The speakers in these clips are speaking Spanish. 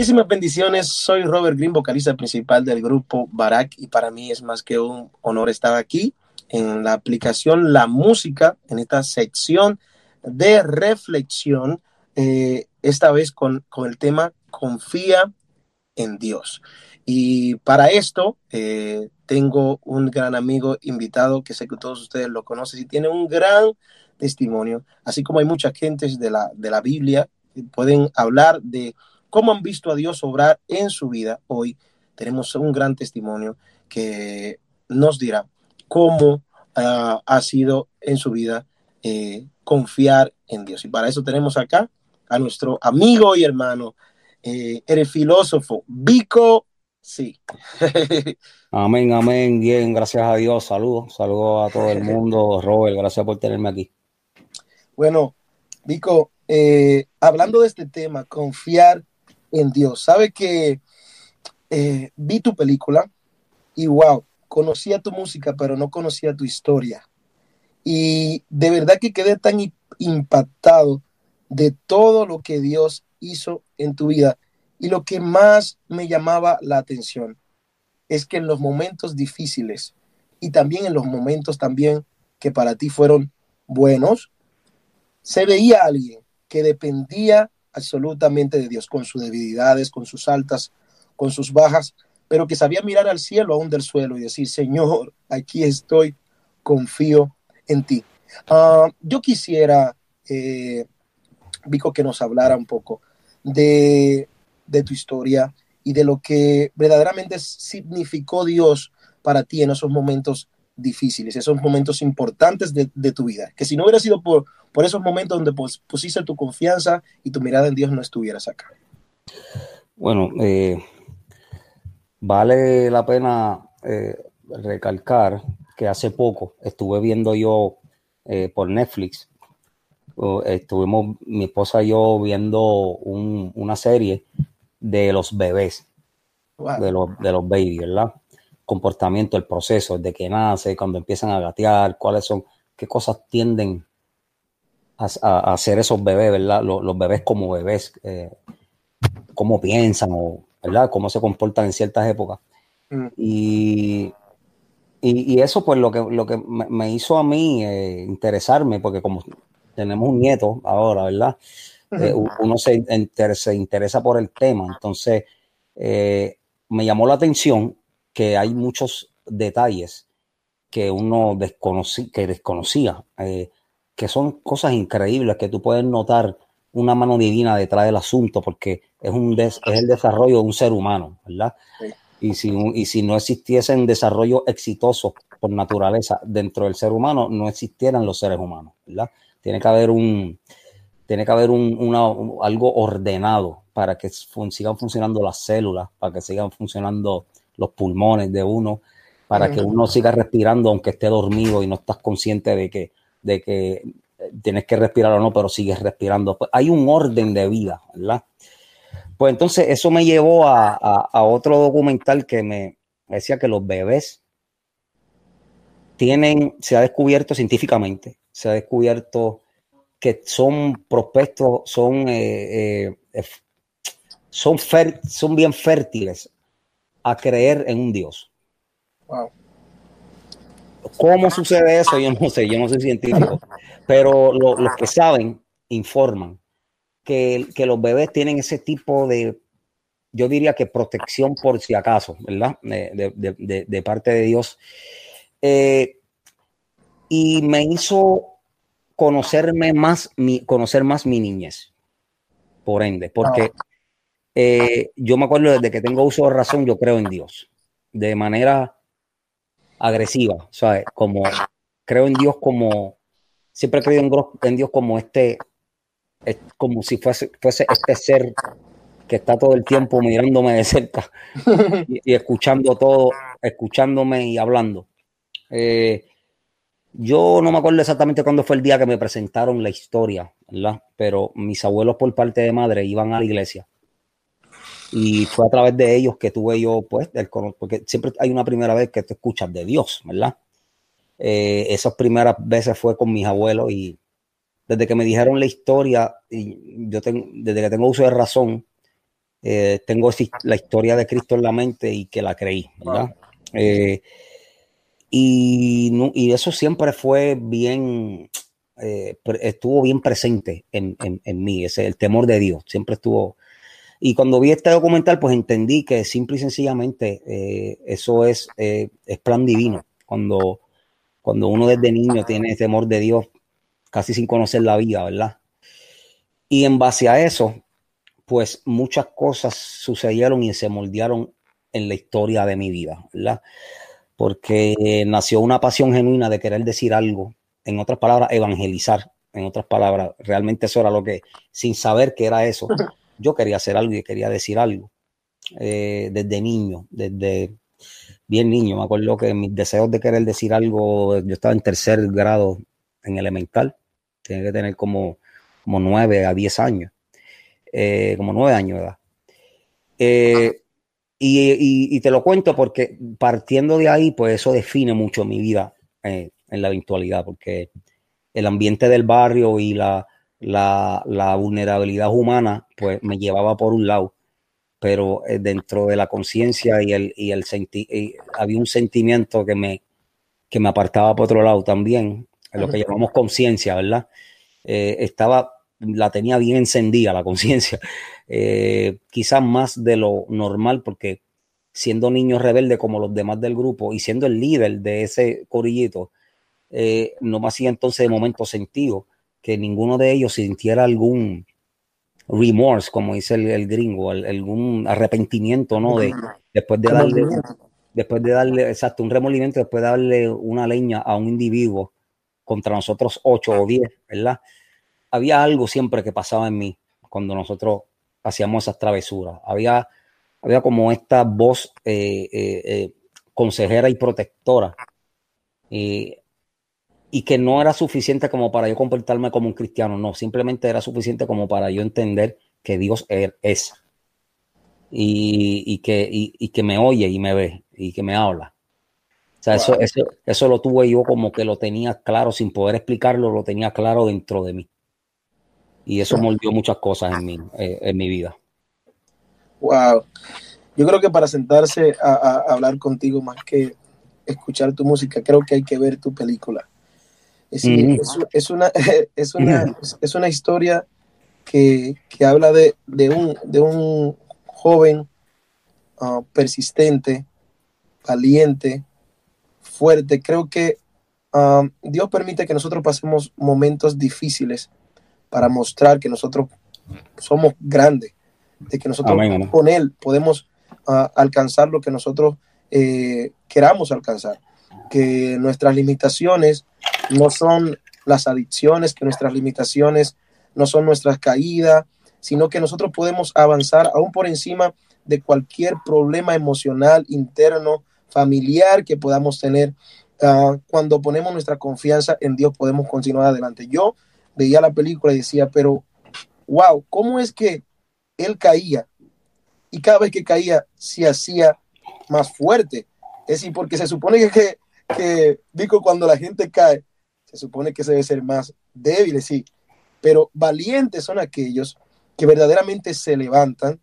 Muchísimas bendiciones. Soy Robert Green, vocalista principal del grupo Barak, y para mí es más que un honor estar aquí en la aplicación La Música, en esta sección de reflexión, eh, esta vez con, con, el tema Confía en Dios. Y para esto eh, tengo un gran amigo invitado que sé que todos ustedes lo conocen y tiene un gran testimonio, así como hay muchas gentes de la, de la Biblia que pueden hablar de cómo han visto a Dios obrar en su vida. Hoy tenemos un gran testimonio que nos dirá cómo uh, ha sido en su vida eh, confiar en Dios. Y para eso tenemos acá a nuestro amigo y hermano, eh, el filósofo Vico. Sí. amén, amén. Bien, gracias a Dios. Saludos, saludos a todo el mundo. Robert, gracias por tenerme aquí. Bueno, Vico, eh, hablando de este tema, confiar en Dios. Sabe que eh, vi tu película y wow, conocía tu música, pero no conocía tu historia. Y de verdad que quedé tan impactado de todo lo que Dios hizo en tu vida. Y lo que más me llamaba la atención es que en los momentos difíciles y también en los momentos también que para ti fueron buenos, se veía alguien que dependía absolutamente de Dios, con sus debilidades, con sus altas, con sus bajas, pero que sabía mirar al cielo aún del suelo y decir, Señor, aquí estoy, confío en ti. Uh, yo quisiera, eh, Vico, que nos hablara un poco de, de tu historia y de lo que verdaderamente significó Dios para ti en esos momentos difíciles, esos momentos importantes de, de, tu vida. Que si no hubiera sido por, por esos momentos donde pusiste tu confianza y tu mirada en Dios, no estuvieras acá. Bueno, eh, vale la pena eh, recalcar que hace poco estuve viendo yo eh, por Netflix, estuvimos mi esposa y yo viendo un, una serie de los bebés, wow. de, los, de los babies, ¿verdad? comportamiento, el proceso, de que nace, cuando empiezan a gatear, cuáles son, qué cosas tienden a, a hacer esos bebés, ¿verdad? Los, los bebés como bebés, eh, cómo piensan, o, ¿verdad? Cómo se comportan en ciertas épocas. Mm. Y, y, y, eso, pues, lo que, lo que me, me hizo a mí eh, interesarme, porque como tenemos un nieto ahora, ¿verdad? Eh, uno se, se, interesa por el tema, entonces me llamó la atención que hay muchos detalles que uno desconocí, que desconocía, eh, que son cosas increíbles que tú puedes notar una mano divina detrás del asunto, porque es, un des, es el desarrollo de un ser humano, ¿verdad? Y, si, y si no existiesen desarrollo exitoso por naturaleza dentro del ser humano, no existieran los seres humanos, ¿verdad? Tiene que haber un, tiene que haber un, una, algo ordenado para que fun sigan funcionando las células, para que sigan funcionando los pulmones de uno, para que uno siga respirando aunque esté dormido y no estás consciente de que, de que tienes que respirar o no, pero sigues respirando. Pues hay un orden de vida, ¿verdad? Pues entonces eso me llevó a, a, otro documental que me decía que los bebés tienen, se ha descubierto científicamente, se ha descubierto que son prospectos, son, eh, eh, son, son bien fértiles a creer en un Dios. Wow. ¿Cómo sucede eso? Yo no sé, yo no soy científico, pero lo, los que saben informan que, que, los bebés tienen ese tipo de, yo diría que protección por si acaso, ¿verdad? De, de, parte de Dios. Eh, y me hizo conocerme más, mi, conocer más mi niñez, por ende, porque eh, yo me acuerdo desde que tengo uso de razón, yo creo en Dios, de manera agresiva, ¿sabes? Como creo en Dios como, siempre he creído en, en Dios como este, es como si fuese, fuese este ser que está todo el tiempo mirándome de cerca y, y escuchando todo, escuchándome y hablando. Eh, yo no me acuerdo exactamente cuándo fue el día que me presentaron la historia, ¿verdad? Pero mis abuelos por parte de madre iban a la iglesia y fue a través de ellos que tuve yo, pues, el, porque siempre hay una primera vez que te escuchas de Dios, ¿verdad? Eh, esas primeras veces fue con mis abuelos y desde que me dijeron la historia, y yo tengo, desde que tengo uso de razón, eh, tengo la historia de Cristo en la mente y que la creí, ¿verdad? Eh, y, eso siempre fue bien, eh, estuvo bien presente en, en, mí, ese, el temor de Dios, siempre estuvo. Y cuando vi este documental, pues entendí que simple y sencillamente eso es, es plan divino. Cuando, cuando uno desde niño tiene temor de Dios, casi sin conocer la vida, ¿verdad? Y en base a eso, pues muchas cosas sucedieron y se moldearon en la historia de mi vida, ¿verdad? Porque nació una pasión genuina de querer decir algo, en otras palabras, evangelizar, en otras palabras, realmente eso era lo que, sin saber qué era eso, yo quería hacer algo y quería decir algo. Eh, desde niño, desde bien niño, me acuerdo que mis deseos de querer decir algo, yo estaba en tercer grado en elemental, tenía que tener como, como nueve a diez años. Eh, como nueve años de edad. Eh, y, te lo cuento porque partiendo de ahí, pues eso define mucho mi vida en la eventualidad, porque el ambiente del barrio y la, la, vulnerabilidad humana, pues me llevaba por un lado, pero dentro de la conciencia y el, y el había un sentimiento que me, que me apartaba por otro lado también, lo que llamamos conciencia, ¿verdad? estaba la tenía bien encendida la conciencia, eh, quizás más de lo normal porque siendo niño rebelde como los demás del grupo y siendo el líder de ese corillito, eh, no me hacía entonces de momento sentido que ninguno de ellos sintiera algún remorse, como dice el, gringo, algún arrepentimiento, ¿no? De, después de darle, después de darle, exacto, un remolimiento, después de darle una leña a un individuo contra nosotros ocho o diez, ¿verdad? había algo siempre que pasaba en mí cuando nosotros hacíamos esas travesuras. Había, había como esta voz eh, eh, eh, consejera y protectora. y que no era suficiente como para yo comportarme como un cristiano, no, simplemente era suficiente como para yo entender que Dios er, es y, que, y, que me oye y me ve y que me habla. O sea, eso, eso, eso lo tuve yo como que lo tenía claro, sin poder explicarlo, lo tenía claro dentro de mí y eso moldeó muchas cosas en mi, eh, en mi vida. Wow. Yo creo que para sentarse a, hablar contigo más que escuchar tu música, creo que hay que ver tu película. Es, es, una, es, una, es una historia que, que habla de, de, un, de un joven ah, persistente, valiente, fuerte. Creo que ah, Dios permite que nosotros pasemos momentos difíciles para mostrar que nosotros somos grandes, de que nosotros con Él podemos ah, alcanzar lo que nosotros eh, queramos alcanzar, que nuestras limitaciones no son las adicciones, que nuestras limitaciones no son nuestras caídas, sino que nosotros podemos avanzar aún por encima de cualquier problema emocional, interno, familiar que podamos tener. Ah, cuando ponemos nuestra confianza en Dios podemos continuar adelante. Yo veía la película y decía, pero, wow, ¿cómo es que él caía? Y cada vez que caía se hacía más fuerte. Es decir, porque se supone que, que, que digo, cuando la gente cae, se supone que se debe ser más débil, sí, pero valientes son aquellos que verdaderamente se levantan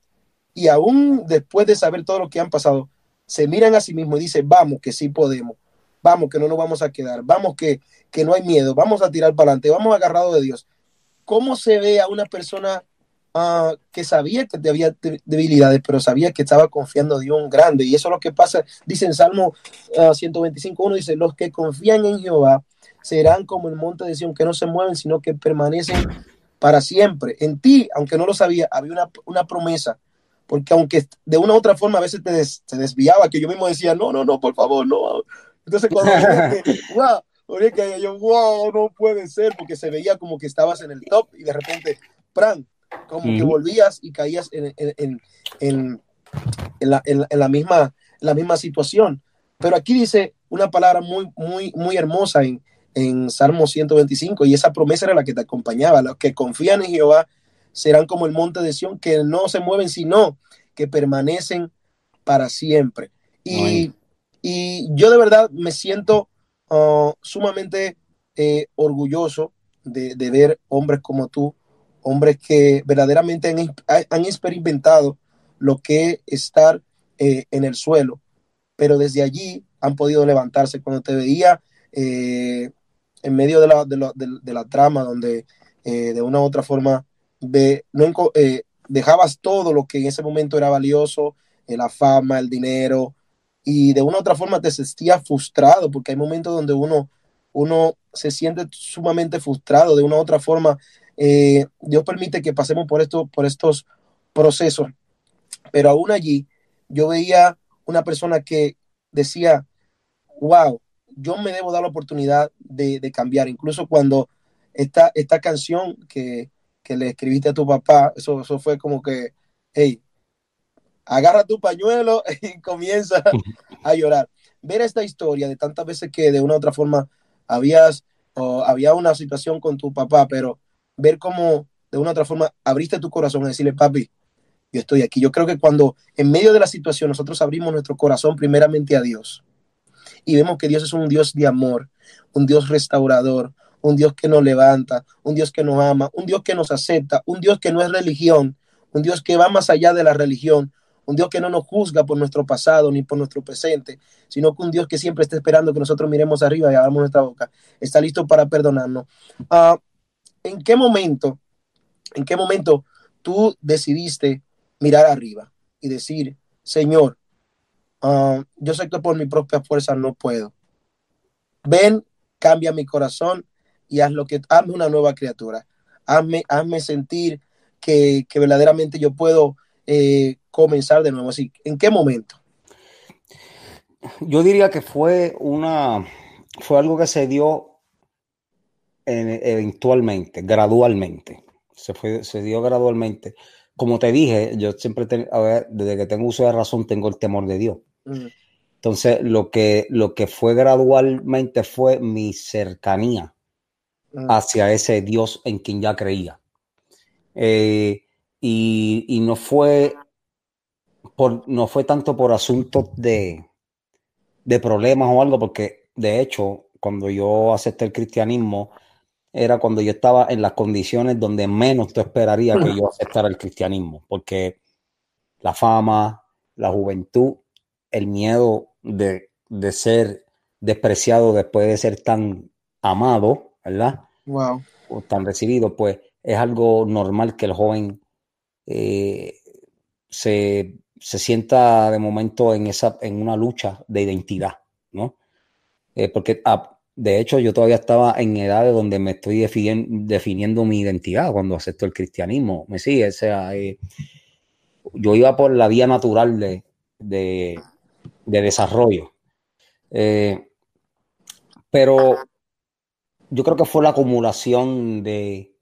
y aún después de saber todo lo que han pasado, se miran a sí mismos y dicen, vamos, que sí podemos, vamos, que no nos vamos a quedar, vamos, que, que no hay miedo, vamos a tirar para adelante, vamos agarrado de Dios. ¿Cómo se ve a una persona ah, que sabía que había debilidades, pero sabía que estaba confiando en Dios grande? Y eso es lo que pasa, dice en Salmo 125, ah, 125.1, dice, los que confían en Jehová serán como el monte de Sion, que no se mueven, sino que permanecen para siempre. En ti, aunque no lo sabía, había una, una promesa porque aunque de una u otra forma a veces te, te, desviaba, que yo mismo decía, no, no, no, por favor, no, entonces cuando que, wow, que yo, wow, no puede ser, porque se veía como que estabas en el top y de repente, pran, como que volvías y caías en, en, en, la, la, misma, la misma situación. Pero aquí dice una palabra muy, muy, muy hermosa en, en Salmo 125 y esa promesa era la que te acompañaba. Los que confían en Jehová serán como el monte de Sión, que no se mueven, sino que permanecen para siempre. Y y yo de verdad me siento uh, sumamente eh, orgulloso de, ver hombres como tú, hombres que verdaderamente han, experimentado lo que estar eh, en el suelo, pero desde allí han podido levantarse. Cuando te veía eh, en medio de la, de la, trama, donde eh, de una u otra forma de, dejabas todo lo que en ese momento era valioso, la fama, el dinero, y de una u otra forma te sentías frustrado, porque hay momentos donde uno, uno se siente sumamente frustrado, de una u otra forma eh, Dios permite que pasemos por, esto, por estos procesos, pero aún allí yo veía una persona que decía, wow, yo me debo dar la oportunidad de, cambiar, incluso cuando esta, esta canción que, le escribiste a tu papá, eso, eso fue como que, hey, agarra tu pañuelo y comienza a llorar. Ver esta historia de tantas veces que de una u otra forma habías había una situación con tu papá, pero ver cómo de una otra forma abriste tu corazón y decirle, papi, yo estoy aquí. Yo creo que cuando en medio de la situación nosotros abrimos nuestro corazón primeramente a Dios y vemos que Dios es un Dios de amor, un Dios restaurador, un Dios que nos levanta, un Dios que nos ama, un Dios que nos acepta, un Dios que no es religión, un Dios que va más allá de la religión, un Dios que no nos juzga por nuestro pasado ni por nuestro presente, sino que un Dios que siempre está esperando que nosotros miremos arriba y abramos nuestra boca, está listo para perdonarnos. Uh, ¿En qué momento, en qué momento tú decidiste mirar arriba y decir, Señor, uh, yo sé que por mi propia fuerza no puedo. Ven, cambia mi corazón y haz lo que, hazme una nueva criatura. Hazme, hazme sentir que, que verdaderamente yo puedo eh, comenzar de nuevo. Así, ¿en qué momento? Yo diría que fue una, fue algo que se dio eventualmente, gradualmente. Se, fue, se dio gradualmente. Como te dije, yo siempre, a ver, desde que tengo uso de razón, tengo el temor de Dios. Entonces, lo que, lo que fue gradualmente fue mi cercanía hacia ese Dios en quien ya creía. Eh, y, no fue por, no fue tanto por asuntos de, de problemas o algo, porque de hecho, cuando yo acepté el cristianismo, era cuando yo estaba en las condiciones donde menos te esperaría que yo aceptara el cristianismo, porque la fama, la juventud, el miedo de, de ser despreciado después de ser tan amado, ¿verdad? Wow. O tan recibido, pues es algo normal que el joven eh, se, sienta de momento en, esa, en una lucha de identidad, ¿no? Eh, porque ah, de hecho yo todavía estaba en edades donde me estoy definiendo, mi identidad cuando acepto el cristianismo, ¿me sigue? O sea, eh, yo iba por la vía natural de, de, desarrollo. pero yo creo que fue la acumulación de,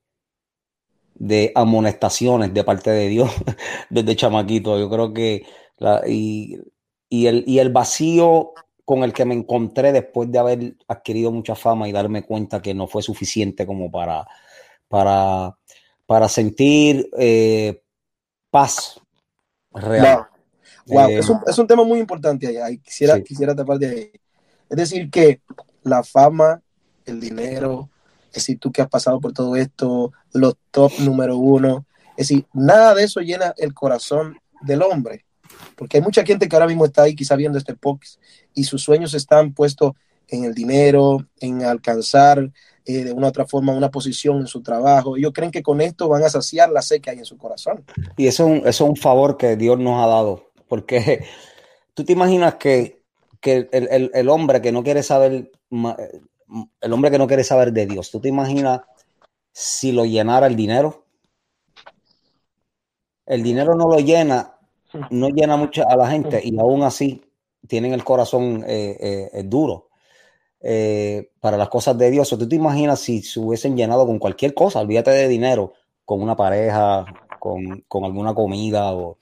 de amonestaciones de parte de Dios desde chamaquito. Yo creo que y, el, y el vacío con el que me encontré después de haber adquirido mucha fama y darme cuenta que no fue suficiente como para, para, para sentir eh, paz real. Wow. Eh, es, un, tema muy importante ahí. Quisiera, quisiera tapar de ahí. Es decir, que la fama, el dinero, es decir, tú que has pasado por todo esto, los top número uno, es decir, nada de eso llena el corazón del hombre, porque hay mucha gente que ahora mismo está ahí quizá viendo este podcast y sus sueños están puestos en el dinero, en alcanzar eh, de una u otra forma una posición en su trabajo. Ellos creen que con esto van a saciar la sed que hay en su corazón. Y eso es un, favor que Dios nos ha dado, porque tú te imaginas que, el, hombre que no quiere saber el hombre que no quiere saber de Dios, ¿tú te imaginas si lo llenara el dinero? El dinero no lo llena, no llena mucho a la gente y aún así tienen el corazón eh, eh, duro eh, para las cosas de Dios. ¿Tú te imaginas si se hubiesen llenado con cualquier cosa? Olvídate de dinero, con una pareja, con, alguna comida. O,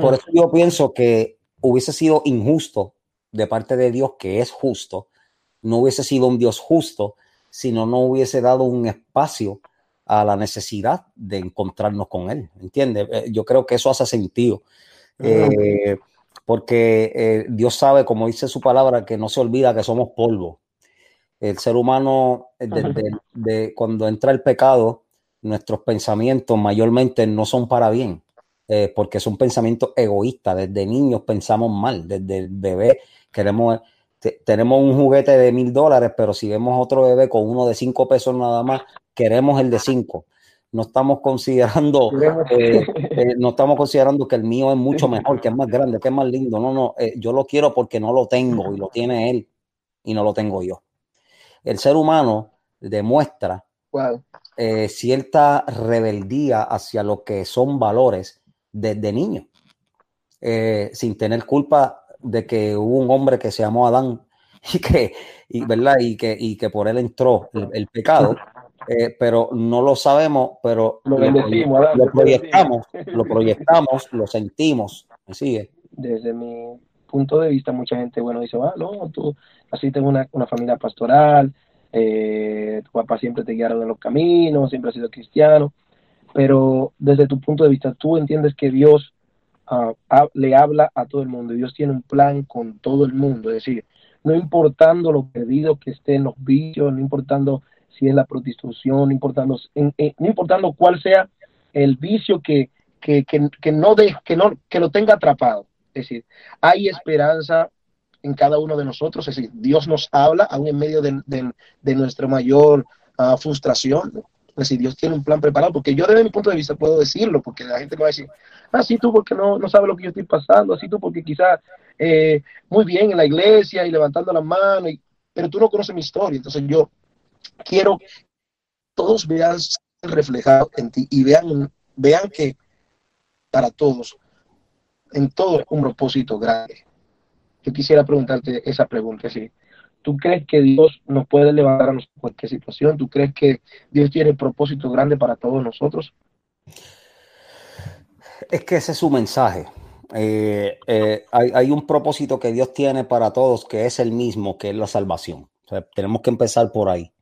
Por mm. eso yo pienso que hubiese sido injusto de parte de Dios, que es justo, no hubiese sido un Dios justo si no hubiese dado un espacio a la necesidad de encontrarnos con Él. ¿Entiendes? Eh, yo creo que eso hace sentido. Eh, porque eh, Dios sabe, como dice su palabra, que no se olvida que somos polvo. El ser humano, de, cuando entra el pecado, nuestros pensamientos mayormente no son para bien. eh, porque es un pensamiento egoísta. Desde niños pensamos mal, desde el bebé queremos, tenemos un juguete de mil dólares, pero si vemos otro bebé con uno de cinco pesos nada más, queremos el de cinco. No estamos considerando, eh, eh, no estamos considerando que el mío es mucho mejor, que es más grande, que es más lindo. No, no, yo lo quiero porque no lo tengo y lo tiene él y no lo tengo yo. El ser humano demuestra cierta rebeldía hacia lo que son valores desde niño, eh, sin tener culpa de que hubo un hombre que se llamó Adán y que, y, ¿verdad? Y que, y que por él entró el, pecado, eh, pero no lo sabemos, pero lo, proyectamos, lo proyectamos, lo sentimos, ¿me sigue? Desde mi punto de vista, mucha gente, bueno, dice, ah, no, tú así tengo una, una familia pastoral, eh, tu papá siempre te guiaron en los caminos, siempre ha sido cristiano, pero desde tu punto de vista, tú entiendes que Dios ah, le habla a todo el mundo, Dios tiene un plan con todo el mundo, es decir, no importando lo perdido que esté en los vicios, no importando si es la prostitución, no importando, no importando cuál sea el vicio que, que, que, no de, que, no, que lo tenga atrapado. Es decir, hay esperanza en cada uno de nosotros, es decir, Dios nos habla aún en medio de, de, nuestra mayor ah, frustración, es decir, Dios tiene un plan preparado, porque yo desde mi punto de vista puedo decirlo, porque la gente me va a decir, así ah, tú porque no, no sabes lo que yo estoy pasando, así tú porque quizás eh, muy bien en la iglesia y levantando las manos, pero tú no conoces mi historia. Entonces yo quiero que todos vean reflejado en ti y vean, vean que para todos, en todo un propósito grande. Yo quisiera preguntarte esa pregunta, sí. ¿Tú crees que Dios nos puede levantar a cualquier situación? ¿Tú crees que Dios tiene propósito grande para todos nosotros? Es que ese es su mensaje. Eh, eh, hay, un propósito que Dios tiene para todos que es el mismo, que es la salvación. tenemos que empezar por ahí.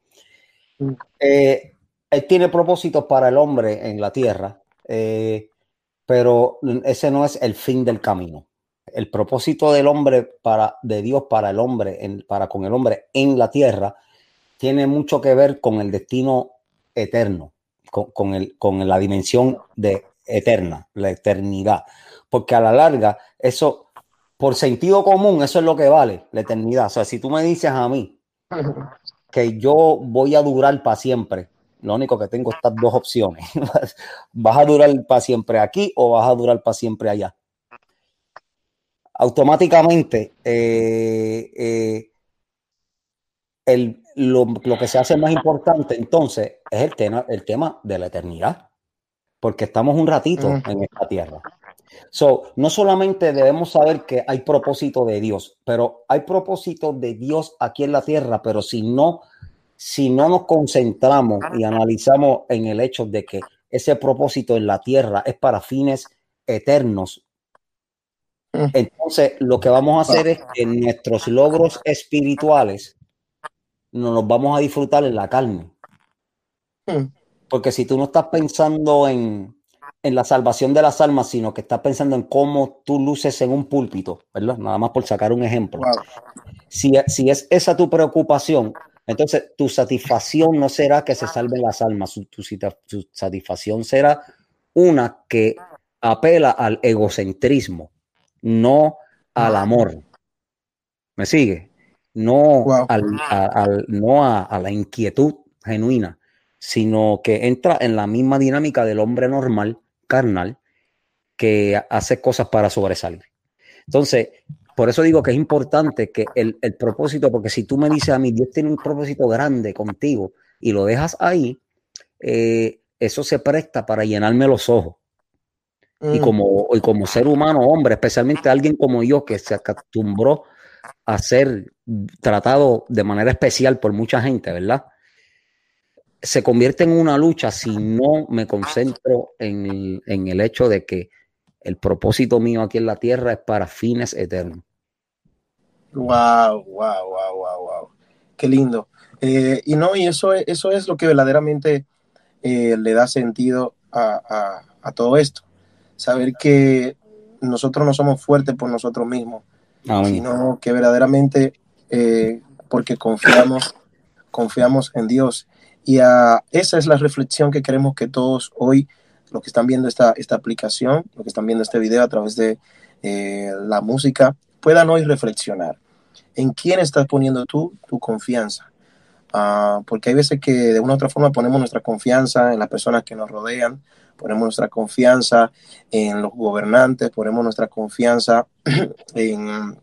Mm. Eh, él tiene propósitos para el hombre en la tierra, pero ese no es el fin del camino el propósito del hombre para, de Dios para el hombre, para con el hombre en la tierra, tiene mucho que ver con el destino eterno, con, el, con la dimensión de eterna, la eternidad. Porque a la larga, eso, por sentido común, eso es lo que vale, la eternidad. O sea, si tú me dices a mí que yo voy a durar para siempre, lo único que tengo estas dos opciones. ¿Vas a durar para siempre aquí o vas a durar para siempre allá? automáticamente eh, eh, lo, que se hace más importante entonces es el tema, el tema de la eternidad, porque estamos un ratito en esta tierra. So, no solamente debemos saber que hay propósito de Dios, pero hay propósito de Dios aquí en la tierra, pero si no, si no nos concentramos y analizamos en el hecho de que ese propósito en la tierra es para fines eternos, entonces, lo que vamos a hacer es que nuestros logros espirituales nos los vamos a disfrutar en la carne. Porque si tú no estás pensando en, la salvación de las almas, sino que estás pensando en cómo tú luces en un púlpito, ¿verdad? Nada más por sacar un ejemplo. Si, si, es esa tu preocupación, entonces tu satisfacción no será que se salven las almas, tu, tu satisfacción será una que apela al egocentrismo no al amor. ¿Me sigue? No, al, no a, la inquietud genuina, sino que entra en la misma dinámica del hombre normal, carnal, que hace cosas para sobresalir. Entonces, por eso digo que es importante que el, propósito, porque si tú me dices a mí, Dios tiene un propósito grande contigo y lo dejas ahí, eh, eso se presta para llenarme los ojos. Y, mm. como, y como ser humano, hombre, especialmente alguien como yo que se acostumbró a ser tratado de manera especial por mucha gente, ¿verdad? Se convierte en una lucha si no me concentro en, el hecho de que el propósito mío aquí en la tierra es para fines eternos. Wow, wow, wow, wow, wow. Qué lindo. Eh, y no, y eso, eso es lo que verdaderamente eh, le da sentido a, a todo esto saber que nosotros no somos fuertes por nosotros mismos, sino que verdaderamente eh, porque confiamos, confiamos en Dios. Y esa es la reflexión que queremos que todos hoy los que están viendo esta, esta aplicación, los que están viendo este video a través de eh, la música, puedan hoy reflexionar en quién estás poniendo tú tu confianza. Ah, porque hay veces que de una u otra forma ponemos nuestra confianza en las personas que nos rodean, ponemos nuestra confianza en los gobernantes, ponemos nuestra confianza en,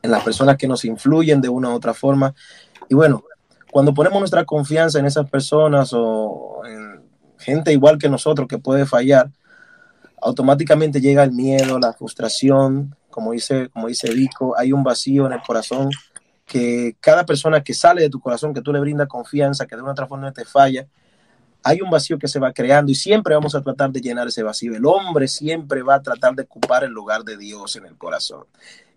en las personas que nos influyen de una u otra forma. Y bueno, cuando ponemos nuestra confianza en esas personas o en gente igual que nosotros que puede fallar, automáticamente llega el miedo, la frustración, como dice, como dice Vico, hay un vacío en el corazón que cada persona que sale de tu corazón, que tú le brindas confianza, que de una otra forma te falla, hay un vacío que se va creando y siempre vamos a tratar de llenar ese vacío. El hombre siempre va a tratar de ocupar el lugar de Dios en el corazón.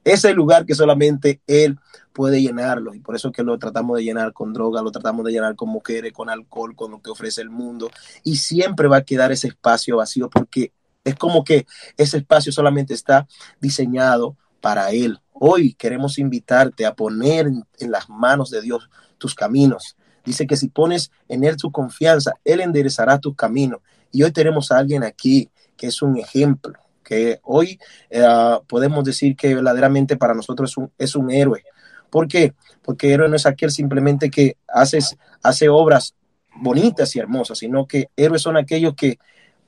Ese lugar que solamente Él puede llenarlo y por eso que lo tratamos de llenar con droga, lo tratamos de llenar con mujeres, con alcohol, con lo que ofrece el mundo y siempre va a quedar ese espacio vacío porque es como que ese espacio solamente está diseñado para Él. Hoy queremos invitarte a poner en, las manos de Dios tus caminos. Dice que si pones en Él tu confianza, Él enderezará tus caminos. Y hoy tenemos a alguien aquí que es un ejemplo, que hoy eh, podemos decir que verdaderamente para nosotros es un, es un héroe. ¿Por qué? Porque héroe no es aquel simplemente que haces, hace obras bonitas y hermosas, sino que héroes son aquellos que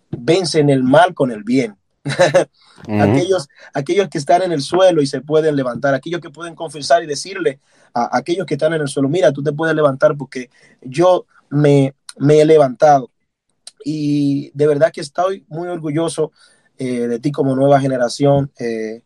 vencen el mal con el bien. aquellos, aquellos que están en el suelo y se pueden levantar, aquellos que pueden confesar y decirle a, aquellos que están en el suelo, mira, tú te puedes levantar porque yo me, me he levantado. Y de verdad que estoy muy orgulloso eh, de ti como nueva generación, eh,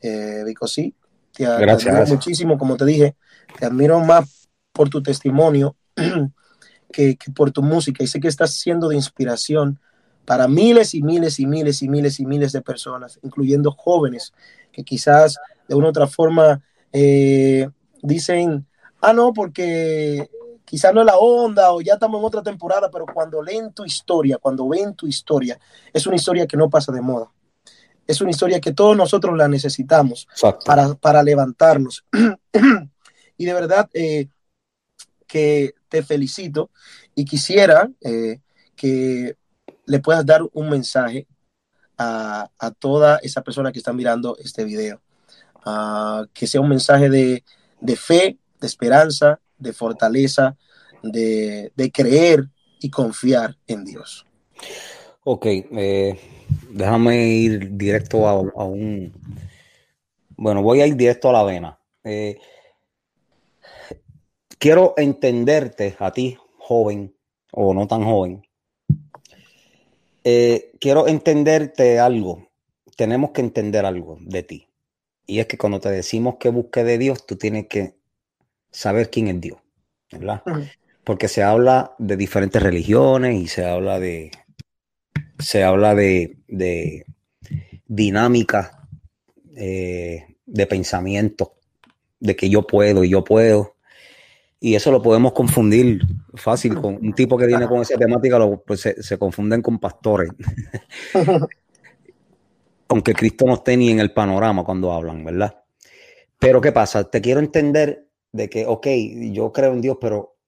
eh, Vico, sí. Te, admiro muchísimo, como te dije, te admiro más por tu testimonio que, que por tu música y sé que estás siendo de inspiración para miles y miles y miles y miles y miles de personas, incluyendo jóvenes que quizás de una u otra forma eh, dicen, ah, no, porque quizás no es la onda o ya estamos en otra temporada, pero cuando leen tu historia, cuando ven tu historia, es una historia que no pasa de moda. Es una historia que todos nosotros la necesitamos para, para, levantarnos. y de verdad eh, que te felicito y quisiera eh, que le puedas dar un mensaje a, toda esa persona que está mirando este video. que sea un mensaje de, fe, de esperanza, de fortaleza, de, creer y confiar en Dios. Ok, eh, déjame ir directo a, un... Bueno, voy a ir directo a la vena. Eh, quiero entenderte a ti, joven o no tan joven, eh, quiero entenderte algo. Tenemos que entender algo de ti. Y es que cuando te decimos que busque de Dios, tú tienes que saber quién es Dios, ¿verdad? Porque se habla de diferentes religiones y se habla de, se habla de, de dinámica eh, de pensamiento, de que yo puedo y yo puedo. Y eso lo podemos confundir fácil con un tipo que viene con esa temática, lo, pues se, confunden con pastores. Aunque Cristo no esté ni en el panorama cuando hablan, ¿verdad? Pero ¿qué pasa? Te quiero entender de que, ok, yo creo en Dios, pero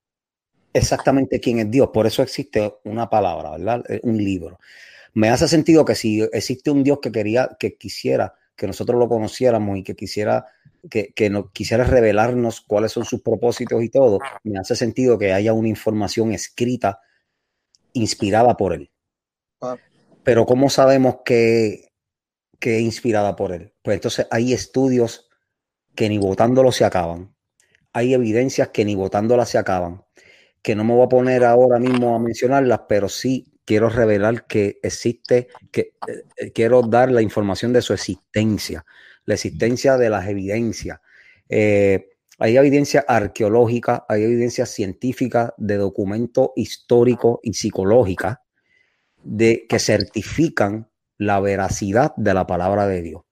exactamente quién es Dios. Por eso existe una palabra, ¿verdad? Eh, un libro. Me hace sentido que si existe un Dios que quería, que quisiera que nosotros lo conociéramos y que quisiera que, que no, quisiera revelarnos cuáles son sus propósitos y todo, me hace sentido que haya una información escrita inspirada por él. Ah. Pero ¿cómo sabemos que, que es inspirada por él? Pues entonces hay estudios que ni votándolos se acaban. Hay evidencias que ni votándolas se acaban. Que no me voy a poner ahora mismo a mencionarlas, pero sí quiero revelar que existe, que eh, quiero dar la información de su existencia la existencia de las evidencias. Eh, hay evidencia arqueológica, hay evidencia científica, de documentos históricos y psicológica de, que certifican la veracidad de la palabra de Dios.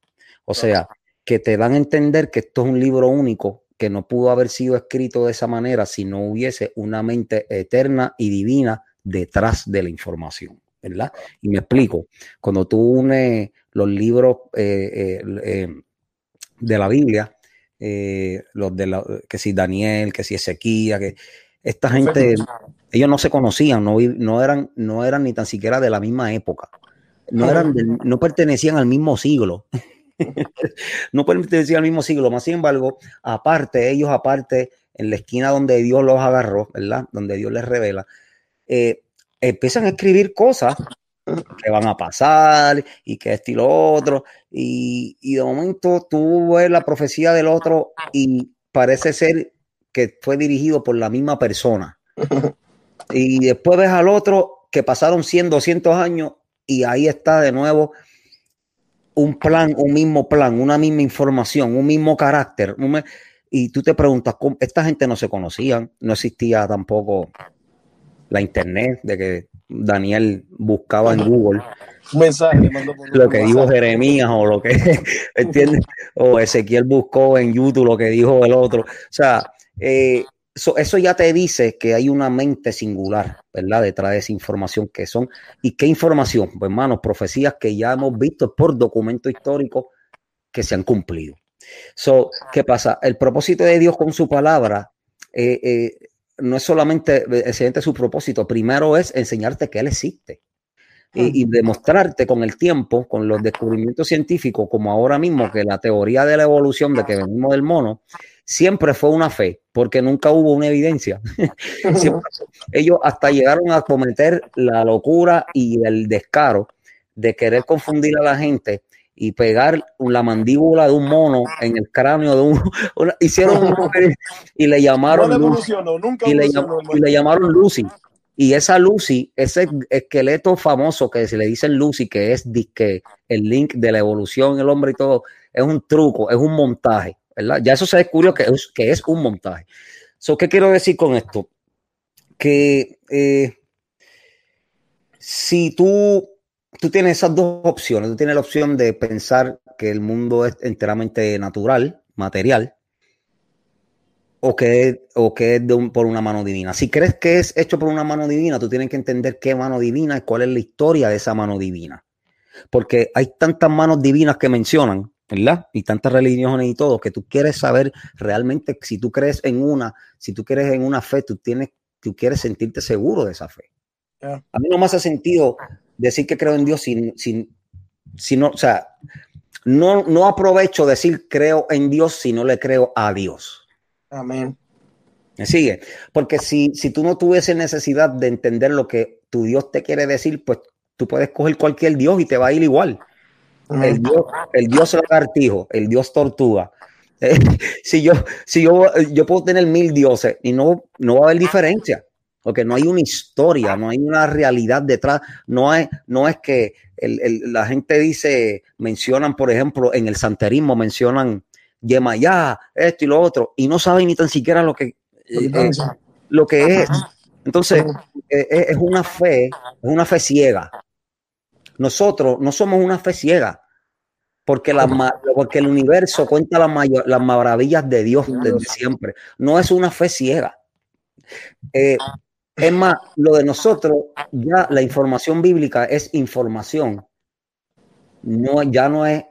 O sea, que te dan a entender que esto es un libro único que no pudo haber sido escrito de esa manera si no hubiese una mente eterna y divina detrás de la información, ¿verdad? Y me explico, cuando tú unes los libros eh, eh, de la Biblia, eh, los de la, que si Daniel, que si Ezequiel, que esta gente, ellos no se conocían, no, no, eran, no eran ni tan siquiera de la misma época, no, eran no pertenecían al mismo siglo. no pertenecían al mismo siglo, más sin embargo, aparte, ellos aparte, en la esquina donde Dios los agarró, ¿verdad? Donde Dios les revela, eh, empiezan a escribir cosas que van a pasar y que esto y lo otro. Y, y, de momento tú ves la profecía del otro y parece ser que fue dirigido por la misma persona. Y después ves al otro que pasaron 100, 200 años y ahí está de nuevo un plan, un mismo plan, una misma información, un mismo carácter. y tú te preguntas, esta gente no se conocían, no existía tampoco la internet, de que Daniel buscaba en Google un mensaje, lo que dijo Jeremías o lo que, ¿entiendes? O Ezequiel buscó en YouTube lo que dijo el otro. O sea, eh, eso, ya te dice que hay una mente singular, ¿verdad? Detrás de esa información que son. ¿Y qué información? Pues, hermanos, profecías que ya hemos visto por documento histórico que se han cumplido. So, ¿Qué pasa? El propósito de Dios con su palabra eh, eh, no es solamente excelente su propósito, primero es enseñarte que Él existe y, demostrarte con el tiempo, con los descubrimientos científicos, como ahora mismo, que la teoría de la evolución de que venimos del mono, siempre fue una fe, porque nunca hubo una evidencia. ellos hasta llegaron a cometer la locura y el descaro de querer confundir a la gente y pegar la mandíbula de un mono en el cráneo de un hicieron y le llamaron Lucy, y, le, y le llamaron Lucy. Y esa Lucy, ese esqueleto famoso que se le dicen Lucy, que es que el link de la evolución, el hombre y todo, es un truco, es un montaje, Ya eso se descubrió que es, que es un montaje. ¿Qué quiero decir con esto? Que eh, si tú tú tienes esas dos opciones. Tú tienes la opción de pensar que el mundo es enteramente natural, material, o que, o que es por una mano divina. Si crees que es hecho por una mano divina, tú tienes que entender qué mano divina y cuál es la historia de esa mano divina. Porque hay tantas manos divinas que mencionan, ¿verdad? Y tantas religiones y todo, que tú quieres saber realmente si tú crees en una, si tú crees en una fe, tú tienes, tú quieres sentirte seguro de esa fe. A mí no me hace sentido decir que creo en Dios sin, sin, no, o sea, no, no aprovecho decir creo en Dios si no le creo a Dios. Amén. ¿Me sigue? Porque si, si tú no tuviese necesidad de entender lo que tu Dios te quiere decir, pues tú puedes coger cualquier Dios y te va a ir igual. El Dios, el Dios lagartijo, el Dios tortuga. si yo, si yo, yo puedo tener mil dioses y no, no va a haber diferencia porque no hay una historia, no hay una realidad detrás, no es, no es que la gente dice, mencionan, por ejemplo, en el santerismo, mencionan Yemayá, esto y lo otro, y no saben ni tan siquiera lo que, eh, lo que es. Entonces, eh, eh, es una fe, es una fe ciega. Nosotros no somos una fe ciega, porque, el universo cuenta las, las maravillas de Dios desde siempre. No es una fe ciega. Es más, lo de nosotros, ya la información bíblica es información. No, ya no es,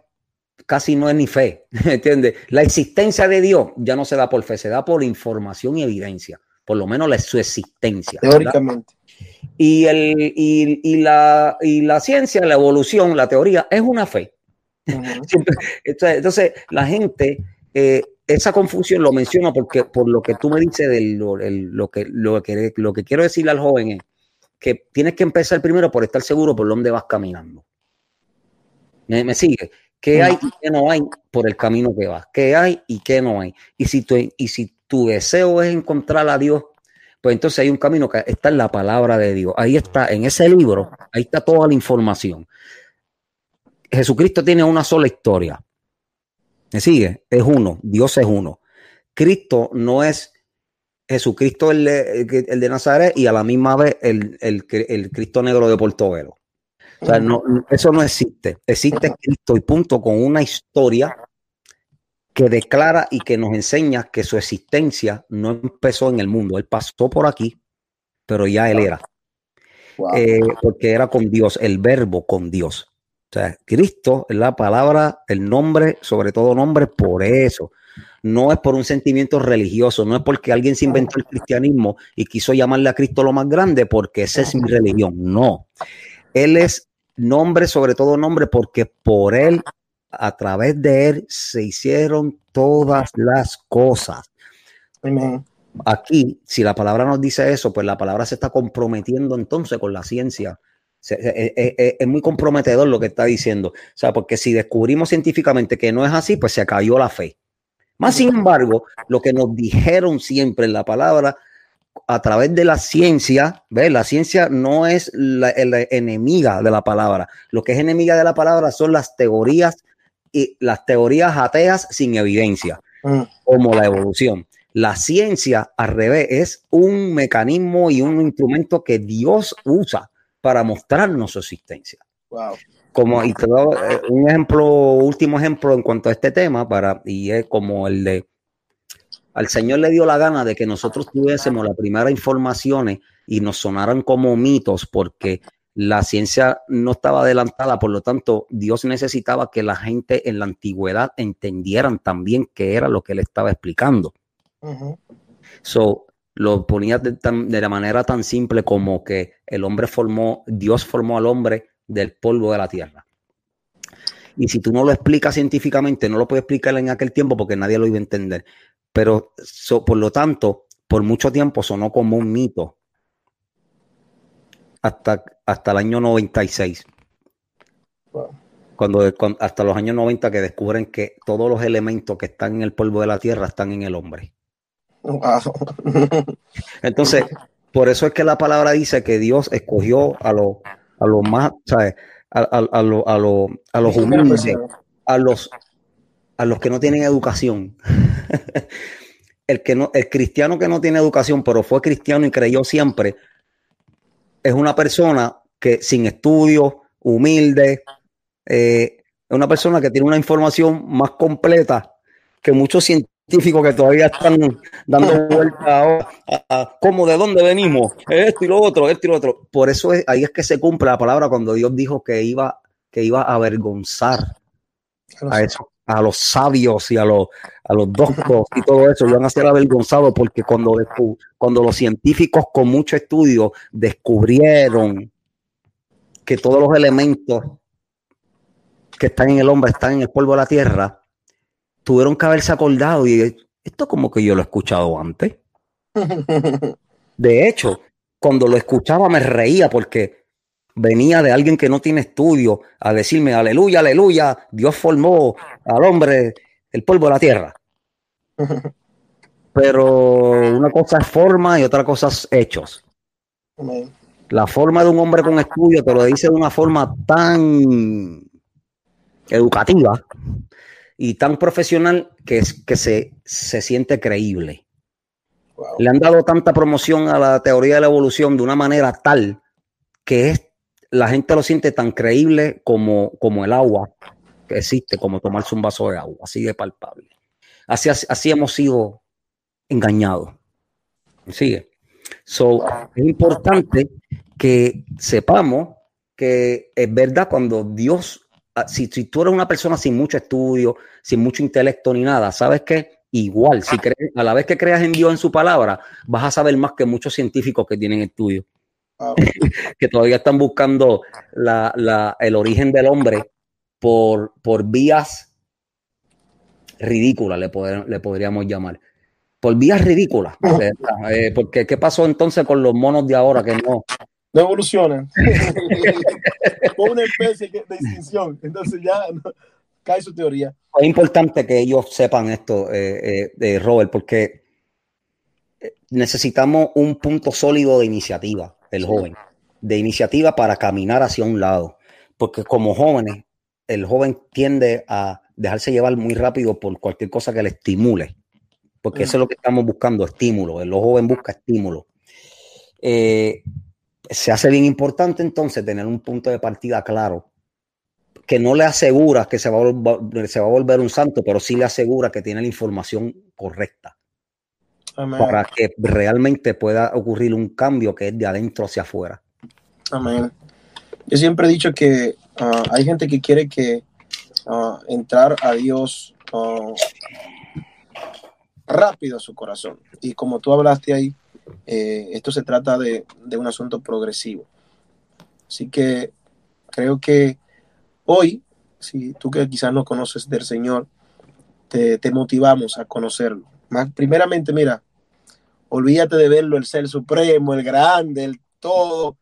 casi no es ni fe, ¿entiendes? La existencia de Dios ya no se da por fe, se da por información y evidencia, por lo menos su existencia. Teóricamente. Y, el, y, la, y la ciencia, la evolución, la teoría, es una fe. entonces, la gente eh, esa confusión lo menciono porque por lo que tú me dices de lo, que, lo, que, lo que quiero decirle al joven es que tienes que empezar primero por estar seguro por dónde vas caminando. ¿Me, sigue? ¿Qué hay y qué no hay por el camino que vas? ¿Qué hay y qué no hay? Y si tu, y si tu deseo es encontrar a Dios, pues entonces hay un camino que está en la palabra de Dios. Ahí está, en ese libro, ahí está toda la información. Jesucristo tiene una sola historia. ¿Me sigue? Es uno, Dios es uno. Cristo no es Jesucristo el de, el de Nazaret y a la misma vez el, Cristo negro de Portobelo. O sea, no, eso no existe. Existe Cristo y punto con una historia que declara y que nos enseña que su existencia no empezó en el mundo. Él pasó por aquí, pero ya él era. Eh, porque era con Dios, el verbo con Dios. O sea, Cristo es la palabra, el nombre, sobre todo nombre, por eso. no es por un sentimiento religioso, no es porque alguien se inventó el cristianismo y quiso llamarle a Cristo lo más grande porque esa es mi religión. No. Él es nombre, sobre todo nombre, porque por él, a través de él, se hicieron todas las cosas. Aquí, si la palabra nos dice eso, pues la palabra se está comprometiendo entonces con la ciencia. Es, muy comprometedor lo que está diciendo. O sea, porque si descubrimos científicamente que no es así, pues se cayó la fe. Más sin embargo, lo que nos dijeron siempre en la palabra, a través de la ciencia, ¿ves? La ciencia no es la, enemiga de la palabra. Lo que es enemiga de la palabra son las teorías y las teorías ateas sin evidencia, mm. como la evolución. La ciencia, al revés, es un mecanismo y un instrumento que Dios usa para mostrarnos su existencia. Como y eh, un ejemplo, último ejemplo en cuanto a este tema, para, y es como el de al Señor le dio la gana de que nosotros tuviésemos las primeras informaciones y nos sonaran como mitos porque la ciencia no estaba adelantada, por lo tanto, Dios necesitaba que la gente en la antigüedad entendieran también qué era lo que él estaba explicando. So, lo ponía de, de, la manera tan simple como que el hombre formó, Dios formó al hombre del polvo de la tierra. Y si tú no lo explicas científicamente, no lo puedes explicar en aquel tiempo porque nadie lo iba a entender. Pero por lo tanto, por mucho tiempo sonó como un mito hasta, hasta el año 96. Cuando, hasta los años 90 que descubren que todos los elementos que están en el polvo de la tierra están en el hombre. Entonces, por eso es que la palabra dice que Dios escogió a los a los más, ¿sabes? A, a, a, a los humildes, a los a los que no tienen educación. el, que no, el cristiano que no tiene educación, pero fue cristiano y creyó siempre, es una persona que sin estudio, humilde, eh, es una persona que tiene una información más completa que muchos científicos que todavía están dando vuelta a, cómo, de dónde venimos, esto y lo otro, esto y lo otro. Por eso es, ahí es que se cumple la palabra cuando Dios dijo que iba, que iba a avergonzar a eso a los sabios y a los, a los doctos y todo eso, van a ser avergonzados porque cuando, cuando los científicos con mucho estudio descubrieron que todos los elementos que están en el hombre están en el polvo de la tierra, tuvieron que haberse acordado y esto como que yo lo he escuchado antes. De hecho, cuando lo escuchaba me reía porque venía de alguien que no tiene estudio a decirme, aleluya, aleluya, Dios formó al hombre el polvo de la tierra. Pero una cosa es forma y otra cosa es hechos. La forma de un hombre con estudio te lo dice de una forma tan educativa y tan profesional que, es, que se, se siente creíble. Le han dado tanta promoción a la teoría de la evolución de una manera tal que es la gente lo siente tan creíble como, como el agua existe, como tomarse un vaso de agua, así de palpable. Así, así hemos sido engañados. Sigue. So, es importante que sepamos que es verdad cuando Dios, ah, si, si tú eres una persona sin mucho estudio, sin mucho intelecto ni nada, ¿sabes qué? Igual, si crees, a la vez que creas en Dios en su palabra, vas a saber más que muchos científicos que tienen estudio. Ah, que todavía están buscando el origen del hombre por, por vías ridículas, le, le podríamos llamar. Por vías ridículas. Eh, porque, ¿qué pasó entonces con los monos de ahora que no? No evolucionan. una especie de extinción. Entonces ya cae su teoría. Es importante que ellos sepan esto, eh, eh, Robert, porque necesitamos un punto sólido de iniciativa el joven, de iniciativa para caminar hacia un lado. Porque como jóvenes, el joven tiende a dejarse llevar muy rápido por cualquier cosa que le estimule. Porque eso es lo que estamos buscando, estímulo. El joven busca estímulo. Eh, se hace bien importante entonces tener un punto de partida claro, que no le asegura que se va, a se va a volver un santo, pero sí le asegura que tiene la información correcta para que realmente pueda ocurrir un cambio que es de adentro hacia afuera. Amén. Yo siempre he dicho que ah, hay gente que quiere que ah, entrar a Dios, uh, rápido a su corazón. Y como tú hablaste ahí, eh, esto se trata de, de, un asunto progresivo. Así que creo que hoy, si tú que quizás no conoces del Señor, te, te motivamos a conocerlo. Más, primeramente, mira, olvídate de verlo, el ser supremo, el grande, el todo,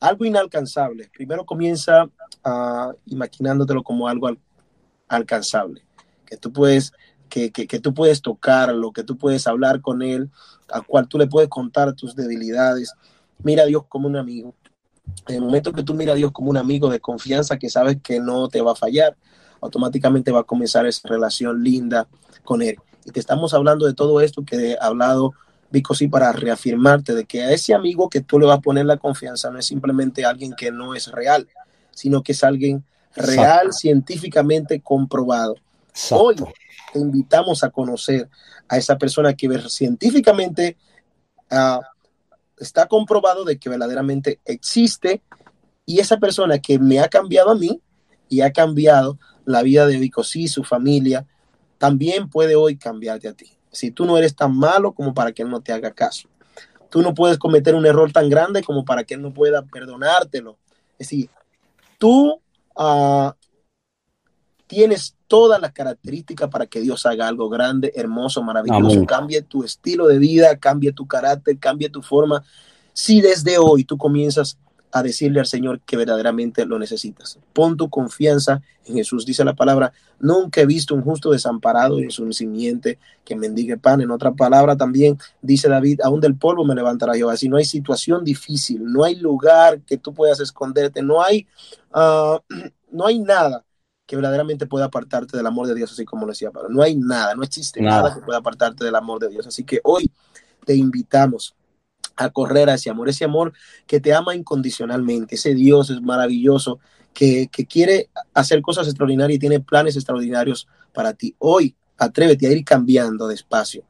algo inalcanzable. Primero comienza uh, imaginándotelo como algo al, alcanzable, que tú puedes que, que, que, tú puedes tocarlo, que tú puedes hablar con él, al cual tú le puedes contar tus debilidades. Mira a Dios como un amigo. En el momento que tú miras a Dios como un amigo de confianza que sabes que no te va a fallar, automáticamente va a comenzar esa relación linda con Él. Y te estamos hablando de todo esto que he hablado, Vico, sí, para reafirmarte de que a ese amigo que tú le vas a poner la confianza no es simplemente alguien que no es real, sino que es alguien real, Exacto. científicamente comprobado. Exacto. Hoy te invitamos a conocer a esa persona que científicamente uh, está comprobado de que verdaderamente existe y esa persona que me ha cambiado a mí y ha cambiado la vida de Vicosí, su familia, también puede hoy cambiarte a ti. Si tú no eres tan malo como para que él no te haga caso. Tú no puedes cometer un error tan grande como para que él no pueda perdonártelo. Es decir, tú uh, tienes todas las características para que Dios haga algo grande, hermoso, maravilloso, Amén. cambie tu estilo de vida, cambie tu carácter, cambie tu forma. Si desde hoy tú comienzas a decirle al Señor que verdaderamente lo necesitas. Pon tu confianza en Jesús. Dice la palabra, nunca he visto un justo desamparado y su simiente que mendigue pan. En otra palabra también dice David, aún del polvo me levantará Jehová. Si no hay situación difícil, no hay lugar que tú puedas esconderte, no hay, uh, no hay nada que verdaderamente pueda apartarte del amor de Dios, así como lo decía Pablo. No hay nada, no existe nada. nada que pueda apartarte del amor de Dios. Así que hoy te invitamos a correr a ese amor, ese amor que te ama incondicionalmente, ese Dios es maravilloso, que, que quiere hacer cosas extraordinarias y tiene planes extraordinarios para ti. Hoy, atrévete a ir cambiando despacio,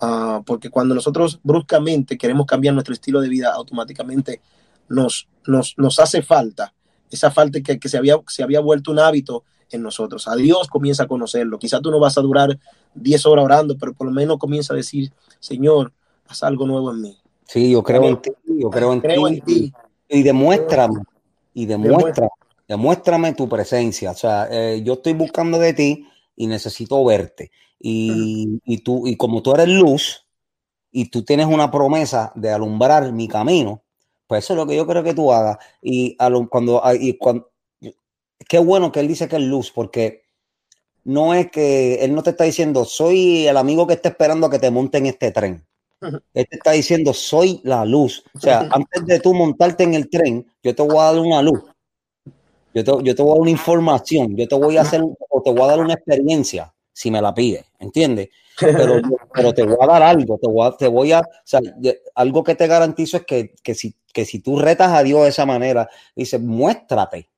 uh, porque cuando nosotros bruscamente queremos cambiar nuestro estilo de vida, automáticamente nos, nos, nos hace falta esa falta que, que se, había, se había vuelto un hábito en nosotros. A Dios comienza a conocerlo. Quizá tú no vas a durar 10 horas orando, pero por lo menos comienza a decir, Señor, haz algo nuevo en mí. Sí, yo creo en ti, yo creo en, creo ti, en ti. Y, demuéstrame, y demuestra, demuéstrame tu presencia. O sea, eh, yo estoy buscando de ti y necesito verte. Y, y, tú, y como tú eres luz y tú tienes una promesa de alumbrar mi camino, pues eso es lo que yo creo que tú hagas. Y cuando, y cuando qué bueno que él dice que es luz, porque no es que él no te está diciendo, soy el amigo que está esperando a que te monte en este tren. Él te está diciendo, soy la luz. O sea, antes de tú montarte en el tren, yo te voy a dar una luz. Yo te, yo te voy a dar una información. Yo te voy a hacer, o te voy a dar una experiencia, si me la pides. ¿Entiendes? Pero, pero te voy a dar algo. Te voy a, te voy a o sea, algo que te garantizo es que, que, si, que si tú retas a Dios de esa manera, dices, muéstrate.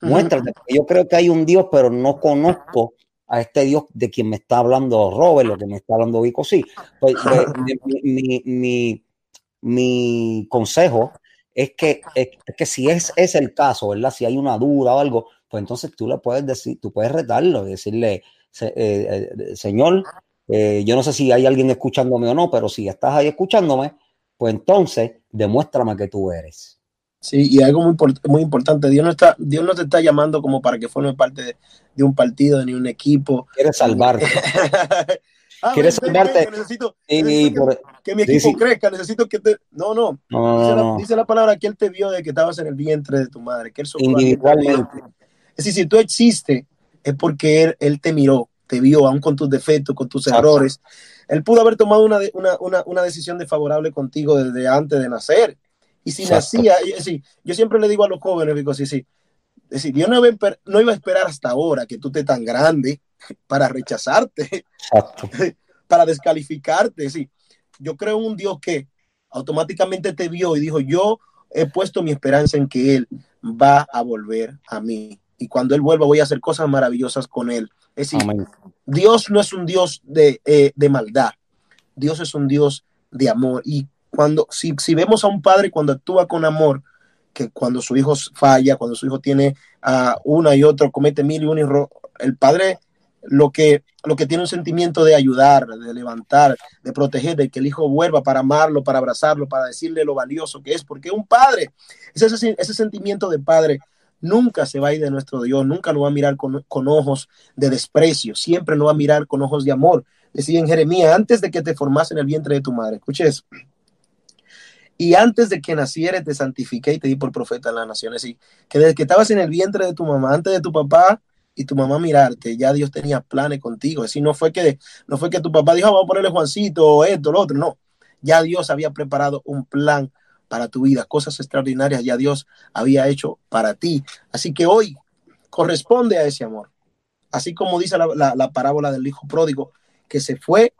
Muéstrate. Porque yo creo que hay un Dios, pero no conozco a este Dios de quien me está hablando Robert, lo que me está hablando Vico, sí. Pues, pues, mi, mi, mi, mi, consejo es que, es que si es, es el caso, ¿verdad? Si hay una duda o algo, pues entonces tú le puedes decir, tú puedes retarlo y decirle, eh, eh, Señor, eh, yo no sé si hay alguien escuchándome o no, pero si estás ahí escuchándome, pues entonces demuéstrame que tú eres. Sí, y algo muy, muy importante, Dios no, está, Dios no te está llamando como para que formes parte de, de un partido ni un equipo. Quiere salvarte. ah, Quiere salvarte. Que necesito, sí, necesito que, que, mi equipo sí, crezca, necesito que te... No, no. no, dice, no. La, dice, La, palabra que Él te vio de que estabas en el vientre de tu madre, que Él Individualmente. Es decir, si tú existes, es porque él, él te miró, te vio, aún con tus defectos, con tus errores. Él pudo haber tomado una, una, una, una decisión desfavorable contigo desde antes de nacer. Y si Exacto. nacía, sí, yo siempre le digo a los jóvenes, digo, sí, sí, es decir, yo no iba, a, no iba a esperar hasta ahora que tú estés tan grande para rechazarte, Exacto. para descalificarte. Sí. Yo creo en un Dios que automáticamente te vio y dijo, yo he puesto mi esperanza en que Él va a volver a mí. Y cuando Él vuelva voy a hacer cosas maravillosas con Él. Es decir, Amén. Dios no es un Dios de, eh, de maldad. Dios es un Dios de amor. Y cuando, si, si, vemos a un padre cuando actúa con amor, que cuando su hijo falla, cuando su hijo tiene uh, una y otra, comete mil y un error, el padre lo que, lo que tiene un sentimiento de ayudar, de levantar, de proteger, de que el hijo vuelva para amarlo, para abrazarlo, para decirle lo valioso que es, porque un padre, ese, ese, sentimiento de padre nunca se va a ir de nuestro Dios, nunca nos va a mirar con, con, ojos de desprecio, siempre nos va a mirar con ojos de amor. Decía en Jeremías, antes de que te formase en el vientre de tu madre, escuche eso. Y antes de que nacieres te santifiqué y te di por profeta en las naciones. Y que desde que estabas en el vientre de tu mamá, antes de tu papá y tu mamá mirarte, ya Dios tenía planes contigo. Así no fue que, no fue que tu papá dijo, ah, vamos a ponerle Juancito o esto, lo otro. No, ya Dios había preparado un plan para tu vida, cosas extraordinarias ya Dios había hecho para ti. Así que hoy corresponde a ese amor. Así como dice la, la, la parábola del hijo pródigo, que se fue,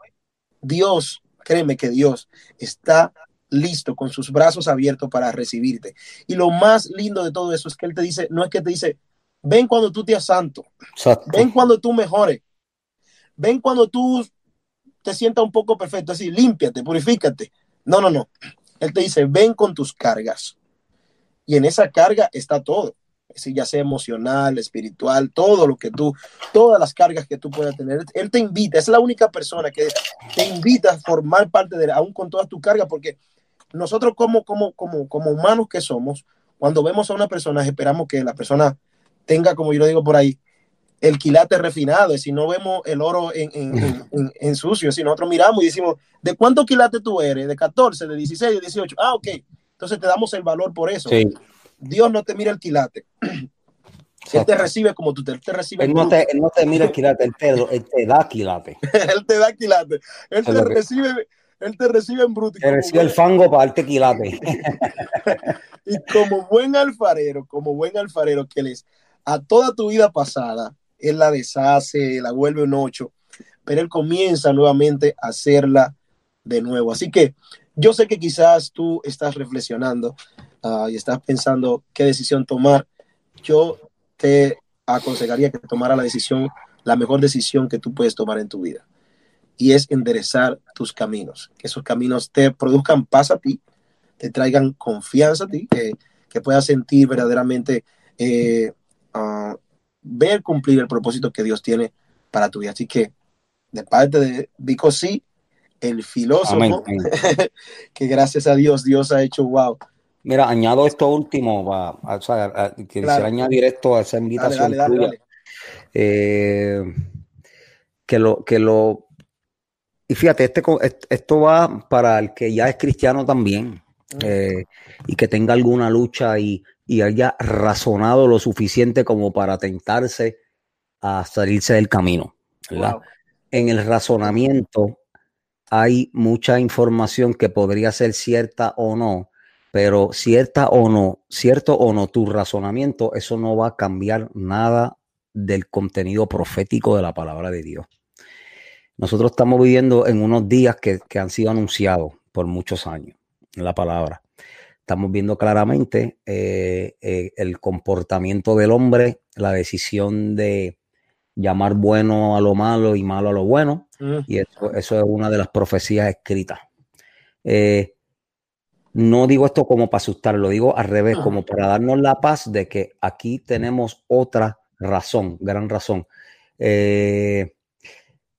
Dios, créeme que Dios está listo, con sus brazos abiertos para recibirte. Y lo más lindo de todo eso es que Él te dice, no es que te dice, ven cuando tú te santo, Exacto. ven cuando tú mejores, ven cuando tú te sientas un poco perfecto, así, límpiate, purifícate. No, no, no. Él te dice, ven con tus cargas. Y en esa carga está todo. Si ya sea emocional, espiritual, todo lo que tú, todas las cargas que tú puedas tener. Él te invita, es la única persona que te invita a formar parte de él, aún con todas tus cargas, porque nosotros como, como, como, como humanos que somos, cuando vemos a una persona, esperamos que la persona tenga, como yo lo digo por ahí, el quilate refinado, y si no vemos el oro en, en, en, en, sucio, si nosotros miramos y decimos, ¿de cuánto quilate tú eres? ¿De 14, de 16, de 18? Ah, ok. Entonces te damos el valor por eso. Sí. Dios no te mira el quilate. Él te recibe como tú te, él te recibe. Él no te, él no te mira el quilate, él te, él te da quilate. él te da quilate. Él te recibe, él te recibe en bruto. Te recibe el fango para darte quilate. y como buen alfarero, como buen alfarero que él es, a toda tu vida pasada, él la deshace, la vuelve un ocho, pero él comienza nuevamente a hacerla de nuevo. Así que yo sé que quizás tú estás reflexionando uh, y estás pensando qué decisión tomar. Yo te aconsejaría que tomara la decisión, la mejor decisión que tú puedes tomar en tu vida. Y es enderezar tus caminos, que esos caminos te produzcan paz a ti, te traigan confianza a ti, que, que puedas sentir verdaderamente eh, uh, ver cumplir el propósito que Dios tiene para tu vida. Así que, de parte de Vico sí, el filósofo, que gracias a Dios, Dios ha hecho wow. Mira, añado esto último, va, o sea, quisiera claro. añadir esto a esa invitación dale, dale, dale, eh, que lo, que lo, y fíjate, este, esto va para el que ya es cristiano también, mm. eh, y que tenga alguna lucha y, y haya razonado lo suficiente como para tentarse a salirse del camino. Wow. En el razonamiento hay mucha información que podría ser cierta o no, pero cierta o no, cierto o no, tu razonamiento, eso no va a cambiar nada del contenido profético de la palabra de Dios. Nosotros estamos viviendo en unos días que, que han sido anunciados por muchos años en la palabra estamos viendo claramente eh, eh, el comportamiento del hombre, la decisión de llamar bueno a lo malo y malo a lo bueno, mm. y eso, eso, es una de las profecías escritas. Eh, no digo esto como para asustar, lo digo al revés, como ah. para darnos la paz de que aquí tenemos otra razón, gran razón. Eh,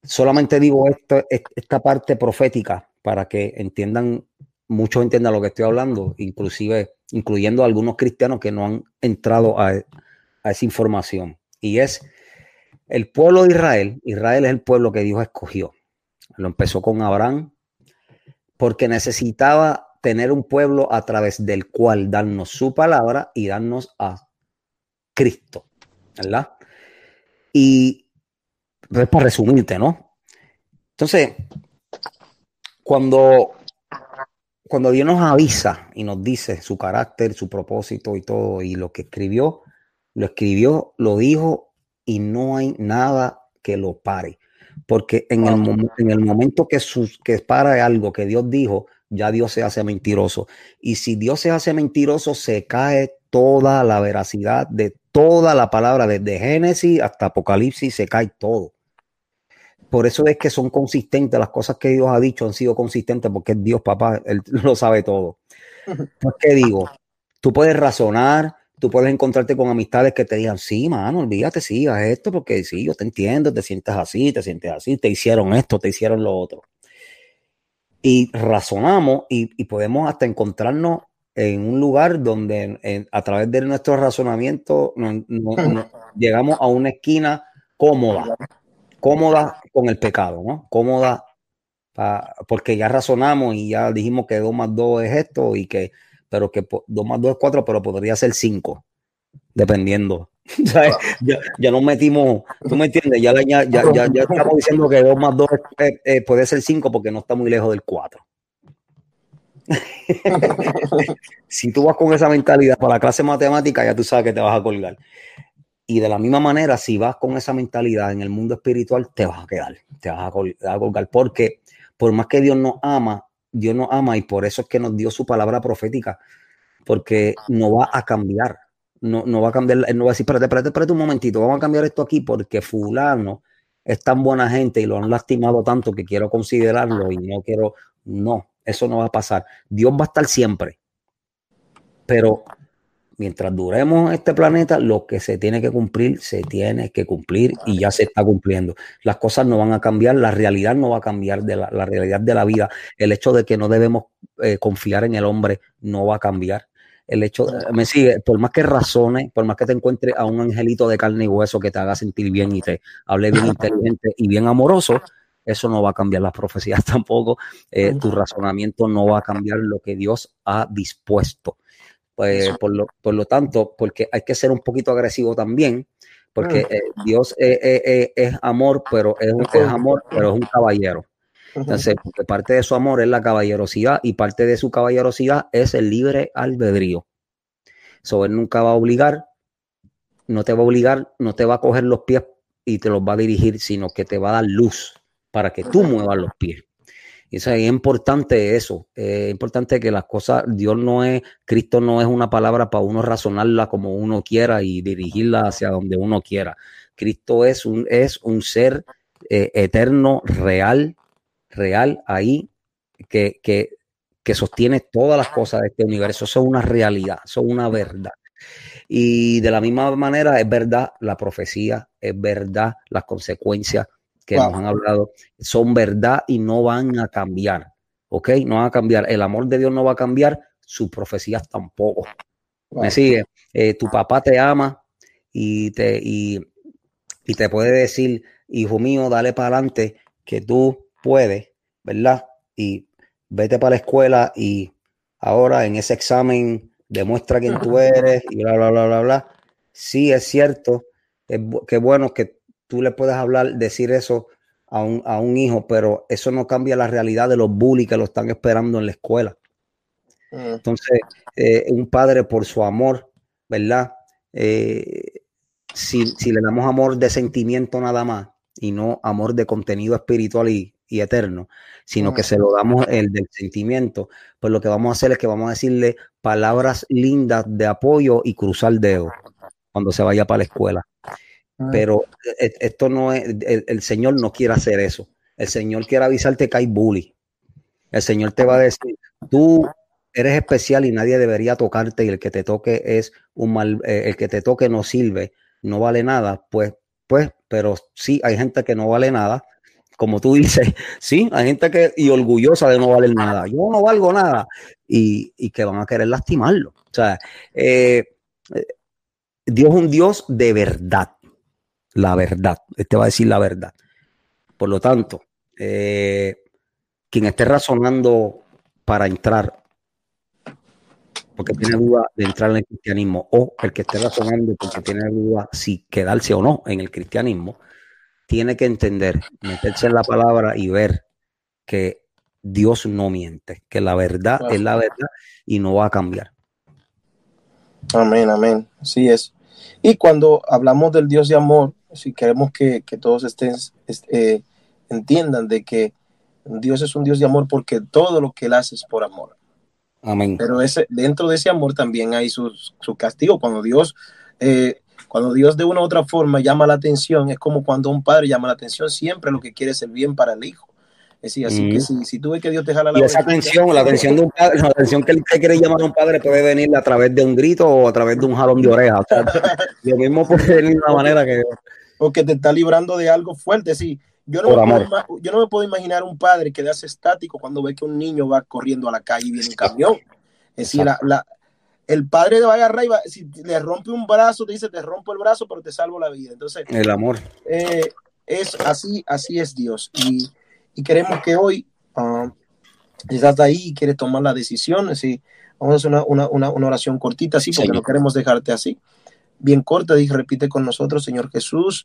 solamente digo esto, esta parte profética para que entiendan muchos entiendan lo que estoy hablando, inclusive incluyendo algunos cristianos que no han entrado a, a, esa información. Y es el pueblo de Israel. Israel es el pueblo que Dios escogió. Lo empezó con Abraham porque necesitaba tener un pueblo a través del cual darnos su palabra y darnos a Cristo, ¿verdad? Y es para resumirte, ¿no? Entonces, cuando cuando Dios nos avisa y nos dice su carácter, su propósito y todo, y lo que escribió, lo escribió, lo dijo, y no hay nada que lo pare. Porque en el, en el momento que, sus, que para algo que Dios dijo, ya Dios se hace mentiroso. Y si Dios se hace mentiroso, se cae toda la veracidad de toda la palabra, desde Génesis hasta Apocalipsis, se cae todo. Por eso es que son consistentes, las cosas que Dios ha dicho han sido consistentes porque es Dios, papá, Él lo sabe todo. Pues, ¿qué digo? Tú puedes razonar, tú puedes encontrarte con amistades que te digan, sí, mano, olvídate, sí, haz esto, porque sí, yo te entiendo, te sientes así, te sientes así, te hicieron esto, te hicieron lo otro. Y razonamos y, podemos hasta encontrarnos en un lugar donde a través de nuestro razonamiento llegamos a una esquina cómoda, cómoda con el pecado, ¿no? Cómoda porque ya razonamos y ya dijimos que 2 más 2 es esto y que, pero que 2 más 2 es 4, pero podría ser 5, dependiendo. Ya, ya, nos metimos, tú me entiendes, ya, ya, ya, ya estamos diciendo que 2 más 2 puede ser 5 porque no está muy lejos del 4. si tú vas con esa mentalidad para la clase matemática, ya tú sabes que te vas a colgar. Y de la misma manera, si vas con esa mentalidad en el mundo espiritual, te vas a quedar, te vas a colgar, porque por más que Dios nos ama, Dios nos ama y por eso es que nos dio su palabra profética, porque no va a cambiar, no, no va a cambiar, no va a decir, espérate, espérate, espérate un momentito, vamos a cambiar esto aquí porque fulano es tan buena gente y lo han lastimado tanto que quiero considerarlo y no quiero, no, eso no va a pasar. Dios va a estar siempre, pero mientras duremos este planeta, lo que se tiene que cumplir, se tiene que cumplir y ya se está cumpliendo. Las cosas no van a cambiar, la realidad no va a cambiar, de la, realidad de la vida. El hecho de que no debemos eh, confiar en el hombre no va a cambiar. El hecho, me sigue, por más que razone, por más que te encuentres a un angelito de carne y hueso que te haga sentir bien y te hable bien inteligente y bien amoroso, eso no va a cambiar las profecías tampoco. Eh, tu razonamiento no va a cambiar lo que Dios ha dispuesto. Pues, por, lo, por lo tanto, porque hay que ser un poquito agresivo también, porque eh, Dios es, amor, pero es, es amor, pero es un caballero. Entonces, porque parte de su amor es la caballerosidad y parte de su caballerosidad es el libre albedrío. So, él nunca va a obligar, no te va a obligar, no te va a coger los pies y te los va a dirigir, sino que te va a dar luz para que tú muevas los pies. Es importante eso, es importante que las cosas, Dios no es, Cristo no es una palabra para uno razonarla como uno quiera y dirigirla hacia donde uno quiera. Cristo es un, es un ser eh, eterno, real, real ahí, que, que, que sostiene todas las cosas de este universo. Eso es una realidad, eso es una verdad. Y de la misma manera es verdad la profecía, es verdad las consecuencias que nos han hablado son verdad y no van a cambiar. ¿Ok? No van a cambiar. El amor de Dios no va a cambiar, sus profecías tampoco. ¿Me sigue? Eh, tu papá te ama y te, y, y te puede decir, hijo mío, dale para adelante, que tú puedes, ¿verdad? Y vete para la escuela y ahora en ese examen demuestra quién tú eres y bla, bla, bla, bla, bla. Sí, es cierto. Es, qué bueno que tú le puedes hablar, decir eso a un, a un hijo, pero eso no cambia la realidad de los bullies que lo están esperando en la escuela. Mm. Entonces, eh, un padre por su amor, ¿verdad? Eh, si, si, le damos amor de sentimiento nada más y no amor de contenido espiritual y, eterno, sino que mm. se lo damos el del sentimiento, pues lo que vamos a hacer es que vamos a decirle palabras lindas de apoyo y cruzar dedos cuando se vaya para la escuela. Ah. Pero e, e, esto no es, el, Señor no quiere hacer eso. El Señor quiere avisarte que hay bully. El Señor te va a decir, tú eres especial y nadie debería tocarte y el que te toque es un mal, eh, el que te toque no sirve, no vale nada. Pues, pues, pero sí hay gente que no vale nada. Como tú dices, sí, hay gente que, y orgullosa de no valer nada. Yo no valgo nada. Y, y que van a querer lastimarlo. O sea, eh, eh, Dios es un Dios de verdad la verdad. Este va a decir la verdad. Por lo tanto, eh, quien esté razonando para entrar, porque tiene duda de entrar en el cristianismo, o el que esté razonando porque tiene duda si quedarse o no en el cristianismo, tiene que entender, meterse en la palabra y ver que Dios no miente, que la verdad es la verdad y no va a cambiar. Amén, amén. Así es. Y cuando hablamos del Dios de amor, si queremos que, todos estén, eh, entiendan de que Dios es un Dios de amor porque todo lo que Él hace es por amor. Amén. Pero ese, dentro de ese amor también hay su, castigo. Cuando Dios, eh, cuando Dios de una u otra forma llama la atención, es como cuando un padre llama la atención, siempre lo que quiere es el bien para el hijo. decir, así que si, si tú ves que Dios te jala la Y esa atención, la atención de un padre, la atención que él quiere llamar a un padre puede venir a través de un grito o a través de un jalón de oreja. O sea, lo mismo puede venir de una manera que. O que te está librando de algo fuerte, sí. Yo no, Por me puedo, yo no me puedo imaginar un padre que hace estático cuando ve que un niño va corriendo a la calle y viene un camión. Es decir, la, la- el padre le va a agarrar y va, si le rompe un brazo, te dice, te rompo el brazo, pero te salvo la vida. Entonces, El amor. eh, es así, así es Dios. Y, y queremos que hoy, si estás ahí y quieres tomar la decisión, así, vamos a hacer una, una, una, una oración cortita, así, porque Señor. no queremos dejarte así. Bien corta, y repite con nosotros, Señor Jesús,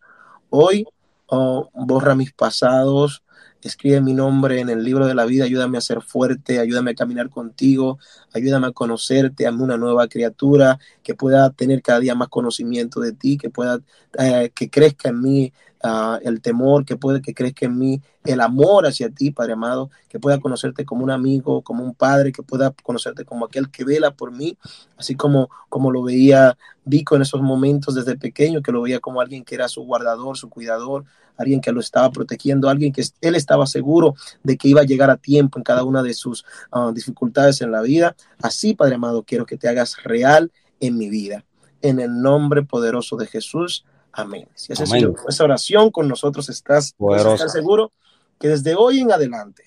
hoy oh, borra mis pasados, escribe mi nombre en el libro de la vida, ayúdame a ser fuerte, ayúdame a caminar contigo, ayúdame a conocerte, hazme una nueva criatura, que pueda tener cada día más conocimiento de ti, que pueda, eh, que crezca en mí ah, el temor, que puede que crezca en mí el amor hacia ti, Padre amado, que pueda conocerte como un amigo, como un padre, que pueda conocerte como aquel que vela por mí, así como, como lo veía Vico en esos momentos desde pequeño, que lo veía como alguien que era su guardador, su cuidador, alguien que lo estaba protegiendo, alguien que él estaba seguro de que iba a llegar a tiempo en cada una de sus ah, dificultades en la vida. Así, Padre amado, quiero que te hagas real en mi vida. En el nombre poderoso de Jesús. Amén. Si Amén. esa oración con nosotros, estás Poderosa. estar seguro que desde hoy en adelante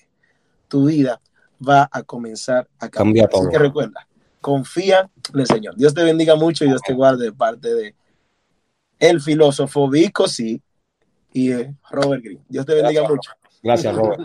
tu vida va a comenzar a Cambia cambiar. Así todo. que recuerda, confía en el Señor. Dios te bendiga mucho y Dios te guarde de parte de el filósofo Vico, sí, y eh, Robert Green. Dios te bendiga mucho. Gracias, Robert.